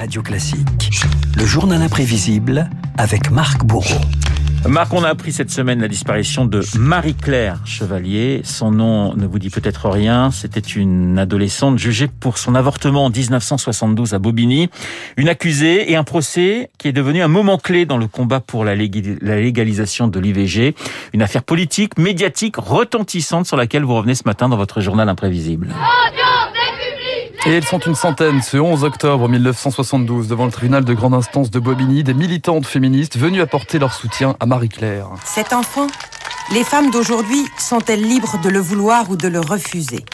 Radio Classique. Le journal imprévisible avec Marc Bourreau. Marc, on a appris cette semaine la disparition de Marie-Claire Chevalier. Son nom ne vous dit peut-être rien. C'était une adolescente jugée pour son avortement en 1972 à Bobigny. Une accusée et un procès qui est devenu un moment clé dans le combat pour la légalisation de l'IVG. Une affaire politique, médiatique, retentissante sur laquelle vous revenez ce matin dans votre journal imprévisible. Et ils sont une centaine ce 11 octobre 1972 devant le tribunal de grande instance de Bobigny, des militantes féministes venues apporter leur soutien à Marie-Claire. Cet enfant, les femmes d'aujourd'hui sont-elles libres de le vouloir ou de le refuser?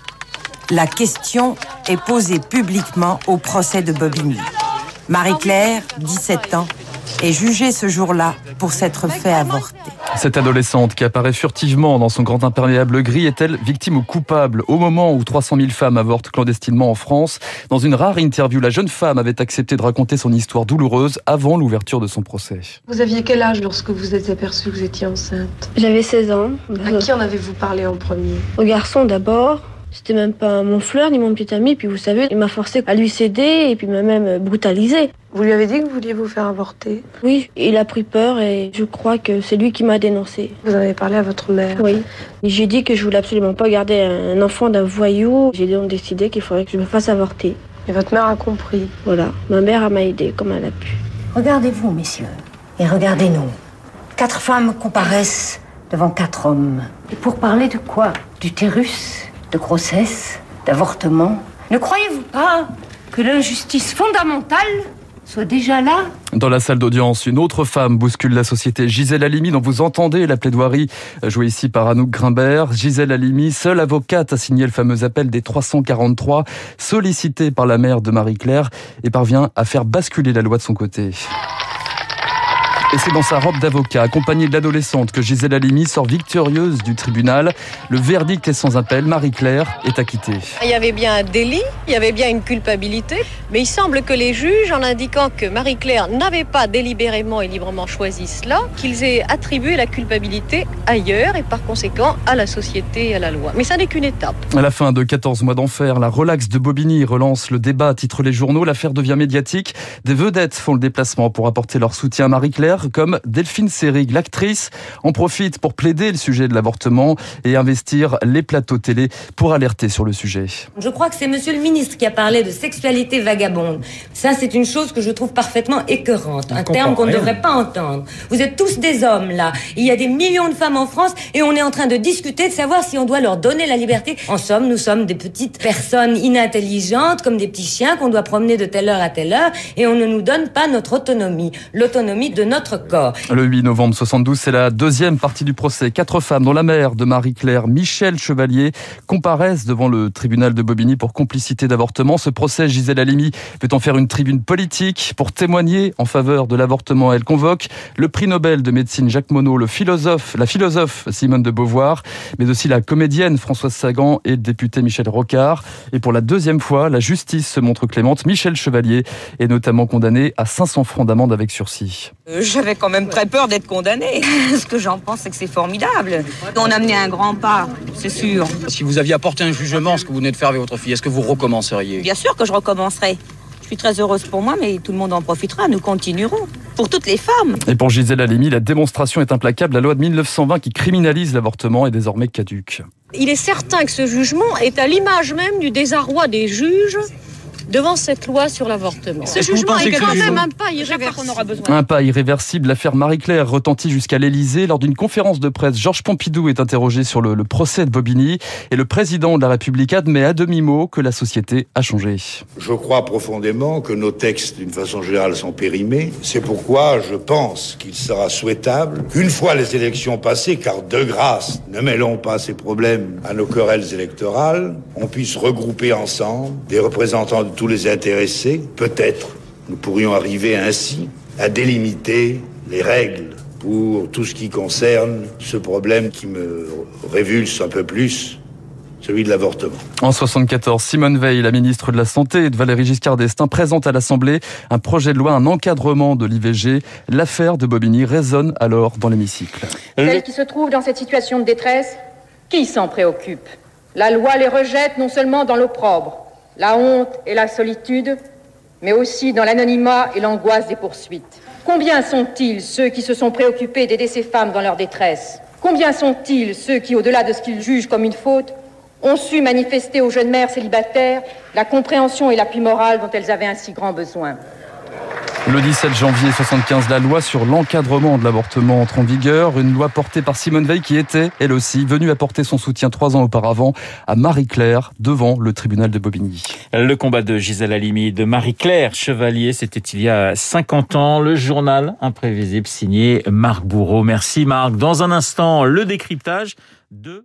La question est posée publiquement au procès de Bobigny. Marie-Claire, 17 ans, est jugée ce jour-là pour s'être fait avorter. Cette adolescente qui apparaît furtivement dans son grand imperméable gris est-elle victime ou coupable Au moment où 300 000 femmes avortent clandestinement en France, dans une rare interview, la jeune femme avait accepté de raconter son histoire douloureuse avant l'ouverture de son procès. Vous aviez quel âge lorsque vous êtes aperçu que vous étiez enceinte? J'avais 16 ans. À qui en avez-vous parlé en premier? Au garçon d'abord, c'était même pas mon fleur ni mon petit ami. Puis vous savez, il m'a forcé à lui céder et puis m'a même brutalisé. Vous lui avez dit que vous vouliez vous faire avorter? Oui, il a pris peur et je crois que c'est lui qui m'a dénoncé. Vous avez parlé à votre mère? Oui. J'ai dit que je voulais absolument pas garder un enfant d'un voyou. J'ai donc décidé qu'il faudrait que je me fasse avorter. Et votre mère a compris? Voilà. Ma mère m'a aidé comme elle a pu. Regardez-vous, messieurs, et regardez-nous. Quatre femmes comparaissent devant quatre hommes. Et pour parler de quoi? D'utérus de grossesse, d'avortement. Ne croyez-vous pas que l'injustice fondamentale soit déjà là? Dans la salle d'audience, une autre femme bouscule la société. Gisèle Halimi, dont vous entendez la plaidoirie jouée ici par Anouk Grimbert. Gisèle Halimi, seule avocate, a signé le fameux appel des 343, sollicité par la mère de Marie-Claire, et parvient à faire basculer la loi de son côté. Et c'est dans sa robe d'avocat, accompagnée de l'adolescente, que Gisèle Halimi sort victorieuse du tribunal. Le verdict est sans appel. Marie-Claire est acquittée. Il y avait bien un délit, il y avait bien une culpabilité, mais il semble que les juges, en indiquant que Marie-Claire n'avait pas délibérément et librement choisi cela, qu'ils aient attribué la culpabilité ailleurs et par conséquent à la société et à la loi. Mais ça n'est qu'une étape. À la fin de 14 mois d'enfer, la relaxe de Bobigny relance le débat, titre les journaux. L'affaire devient médiatique. Des vedettes font le déplacement pour apporter leur soutien à Marie-Claire comme Delphine Seyrig, l'actrice, en profite pour plaider le sujet de l'avortement et investir les plateaux télé pour alerter sur le sujet. Je crois que c'est monsieur le ministre qui a parlé de sexualité vagabonde. Ça, c'est une chose que je trouve parfaitement écœurante, un terme qu'on ne devrait pas entendre. Vous êtes tous des hommes, là. Il y a des millions de femmes en France et on est en train de discuter de savoir si on doit leur donner la liberté. En somme, nous sommes des petites personnes inintelligentes, comme des petits chiens qu'on doit promener de telle heure à telle heure et on ne nous donne pas notre autonomie, l'autonomie de notre Le 8 novembre 72, c'est la deuxième partie du procès. Quatre femmes, dont la mère de Marie-Claire, Michel Chevalier, comparaissent devant le tribunal de Bobigny pour complicité d'avortement. Ce procès, Gisèle Halimi, peut en faire une tribune politique pour témoigner en faveur de l'avortement. Elle convoque le prix Nobel de médecine Jacques Monod, le philosophe, la philosophe Simone de Beauvoir, mais aussi la comédienne Françoise Sagan et le député Michel Rocard. Et pour la deuxième fois, la justice se montre clémente. Michel Chevalier est notamment condamné à 500 francs d'amende avec sursis. Euh, j'avais quand même très peur d'être condamné. Ce que j'en pense, c'est que c'est formidable. On a mené un grand pas, c'est sûr. Si vous aviez apporté un jugement, ce que vous venez de faire avec votre fille, est-ce que vous recommenceriez? Bien sûr que je recommencerai. Je suis très heureuse pour moi, mais tout le monde en profitera. Nous continuerons. Pour toutes les femmes. Et pour Gisèle Halimi, la démonstration est implacable. La loi de 1920 qui criminalise l'avortement est désormais caduque. Il est certain que ce jugement est à l'image même du désarroi des juges devant cette loi sur l'avortement. Ce jugement est quand même un pas irréversible. Aura besoin. Un pas irréversible. L'affaire Marie-Claire retentit jusqu'à l'Elysée. Lors d'une conférence de presse, Georges Pompidou est interrogé sur le, le, procès de Bobigny et le président de la République admet à demi-mot que la société a changé. Je crois profondément que nos textes, d'une façon générale, sont périmés. C'est pourquoi je pense qu'il sera souhaitable qu'une fois les élections passées, car de grâce, ne mêlons pas ces problèmes à nos querelles électorales, on puisse regrouper ensemble des représentants de tous les intéressés, peut-être nous pourrions arriver ainsi à délimiter les règles pour tout ce qui concerne ce problème qui me révulse un peu plus, celui de l'avortement. En 74, Simone Veil, la ministre de la Santé, et de Valérie Giscard d'Estaing présente à l'Assemblée un projet de loi, un encadrement de l'IVG. L'affaire de Bobigny résonne alors dans l'hémicycle. Celles qui se trouvent dans cette situation de détresse, qui s'en préoccupe? La loi les rejette non seulement dans l'opprobre, la honte et la solitude, mais aussi dans l'anonymat et l'angoisse des poursuites. Combien sont-ils ceux qui se sont préoccupés d'aider ces femmes dans leur détresse? Combien sont-ils ceux qui, au-delà de ce qu'ils jugent comme une faute, ont su manifester aux jeunes mères célibataires la compréhension et l'appui moral dont elles avaient un si grand besoin? Le 17 janvier 75, la loi sur l'encadrement de l'avortement entre en vigueur. Une loi portée par Simone Veil qui était, elle aussi, venue apporter son soutien trois ans auparavant à Marie-Claire devant le tribunal de Bobigny. Le combat de Gisèle Halimi de Marie-Claire Chevalier, c'était il y a 50 ans. Le journal imprévisible signé Marc Bourreau. Merci Marc. Dans un instant, le décryptage de